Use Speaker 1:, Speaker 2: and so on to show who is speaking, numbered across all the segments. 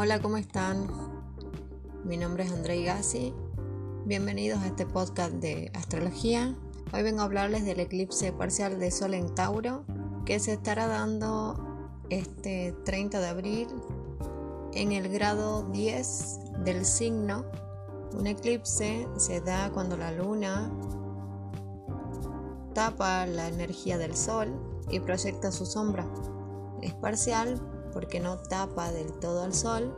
Speaker 1: Hola, ¿cómo están? Mi nombre es Andrei Gassi. Bienvenidos a este podcast de astrología. Hoy vengo a hablarles del eclipse parcial de Sol en Tauro que se estará dando este 30 de abril en el grado 10 del signo. Un eclipse se da cuando la luna tapa la energía del sol y proyecta su sombra. Es parcial porque no tapa del todo al sol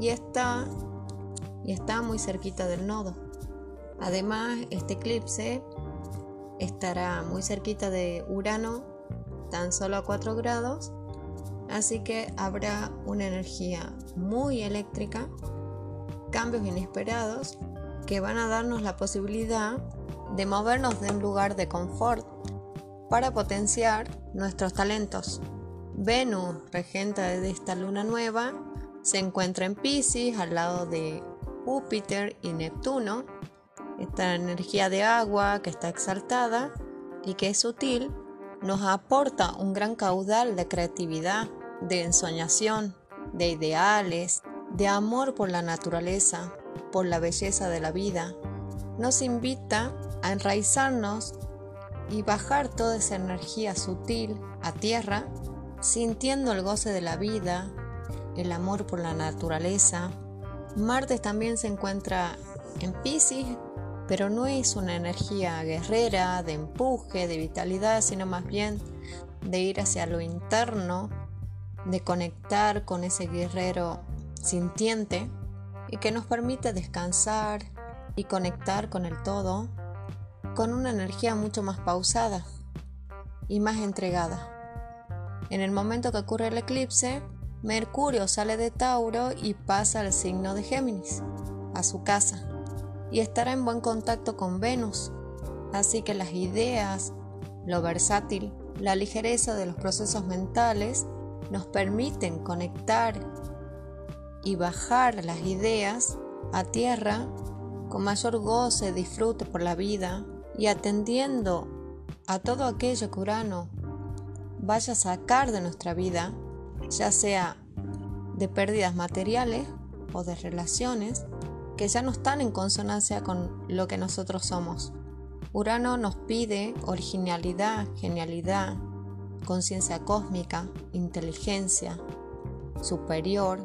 Speaker 1: y está, y está muy cerquita del nodo. Además, este eclipse estará muy cerquita de Urano, tan solo a 4 grados, así que habrá una energía muy eléctrica, cambios inesperados que van a darnos la posibilidad de movernos de un lugar de confort para potenciar nuestros talentos. Venus, regenta de esta luna nueva, se encuentra en Pisces al lado de Júpiter y Neptuno. Esta energía de agua que está exaltada y que es sutil nos aporta un gran caudal de creatividad, de ensoñación, de ideales, de amor por la naturaleza, por la belleza de la vida. Nos invita a enraizarnos y bajar toda esa energía sutil a tierra sintiendo el goce de la vida, el amor por la naturaleza. Marte también se encuentra en Pisces, pero no es una energía guerrera, de empuje, de vitalidad, sino más bien de ir hacia lo interno, de conectar con ese guerrero sintiente y que nos permite descansar y conectar con el todo con una energía mucho más pausada y más entregada. En el momento que ocurre el eclipse, Mercurio sale de Tauro y pasa al signo de Géminis, a su casa, y estará en buen contacto con Venus. Así que las ideas, lo versátil, la ligereza de los procesos mentales nos permiten conectar y bajar las ideas a tierra con mayor goce, disfrute por la vida y atendiendo a todo aquello que Urano vaya a sacar de nuestra vida, ya sea de pérdidas materiales o de relaciones que ya no están en consonancia con lo que nosotros somos. Urano nos pide originalidad, genialidad, conciencia cósmica, inteligencia superior,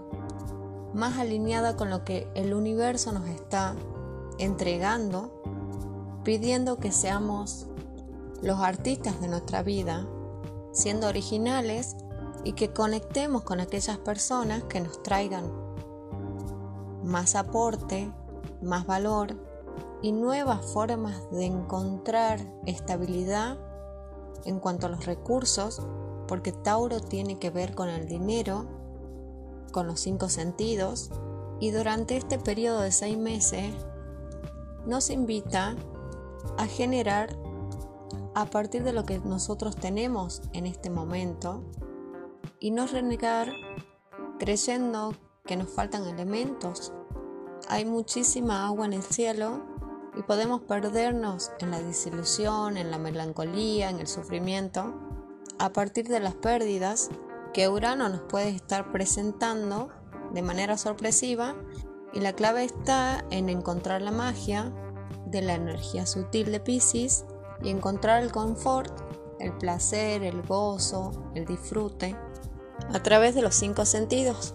Speaker 1: más alineada con lo que el universo nos está entregando, pidiendo que seamos los artistas de nuestra vida siendo originales y que conectemos con aquellas personas que nos traigan más aporte, más valor y nuevas formas de encontrar estabilidad en cuanto a los recursos, porque Tauro tiene que ver con el dinero, con los cinco sentidos, y durante este periodo de seis meses nos invita a generar a partir de lo que nosotros tenemos en este momento y no renegar creyendo que nos faltan elementos. Hay muchísima agua en el cielo y podemos perdernos en la desilusión, en la melancolía, en el sufrimiento, a partir de las pérdidas que Urano nos puede estar presentando de manera sorpresiva y la clave está en encontrar la magia de la energía sutil de Pisces y encontrar el confort, el placer, el gozo, el disfrute a través de los cinco sentidos.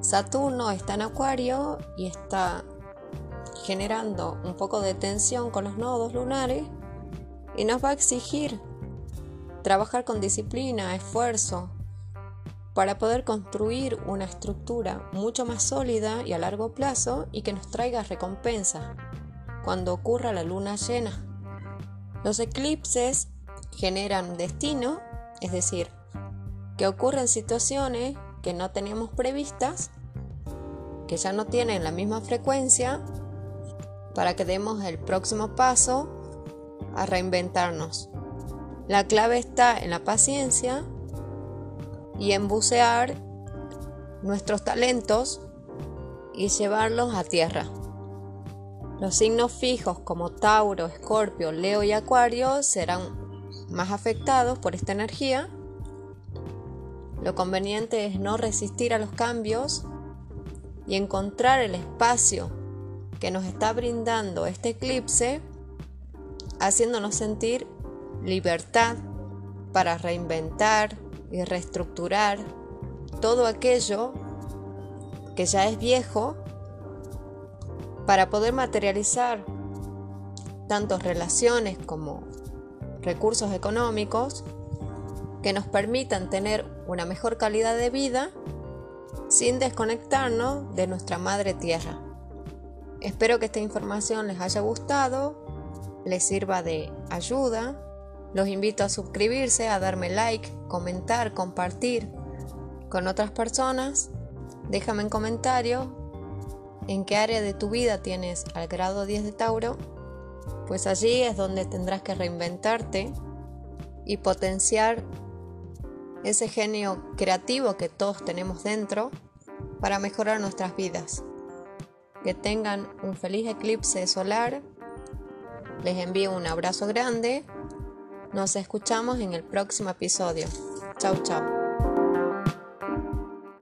Speaker 1: Saturno está en Acuario y está generando un poco de tensión con los nodos lunares y nos va a exigir trabajar con disciplina, esfuerzo, para poder construir una estructura mucho más sólida y a largo plazo y que nos traiga recompensa cuando ocurra la luna llena. Los eclipses generan destino, es decir, que ocurren situaciones que no teníamos previstas, que ya no tienen la misma frecuencia, para que demos el próximo paso a reinventarnos. La clave está en la paciencia y en bucear nuestros talentos y llevarlos a tierra. Los signos fijos como Tauro, Escorpio, Leo y Acuario serán más afectados por esta energía. Lo conveniente es no resistir a los cambios y encontrar el espacio que nos está brindando este eclipse, haciéndonos sentir libertad para reinventar y reestructurar todo aquello que ya es viejo para poder materializar tanto relaciones como recursos económicos que nos permitan tener una mejor calidad de vida sin desconectarnos de nuestra madre tierra. Espero que esta información les haya gustado, les sirva de ayuda. Los invito a suscribirse, a darme like, comentar, compartir con otras personas. Déjame en comentario en qué área de tu vida tienes al grado 10 de Tauro, pues allí es donde tendrás que reinventarte y potenciar ese genio creativo que todos tenemos dentro para mejorar nuestras vidas. Que tengan un feliz eclipse solar. Les envío un abrazo grande. Nos escuchamos en el próximo episodio. Chau, chau.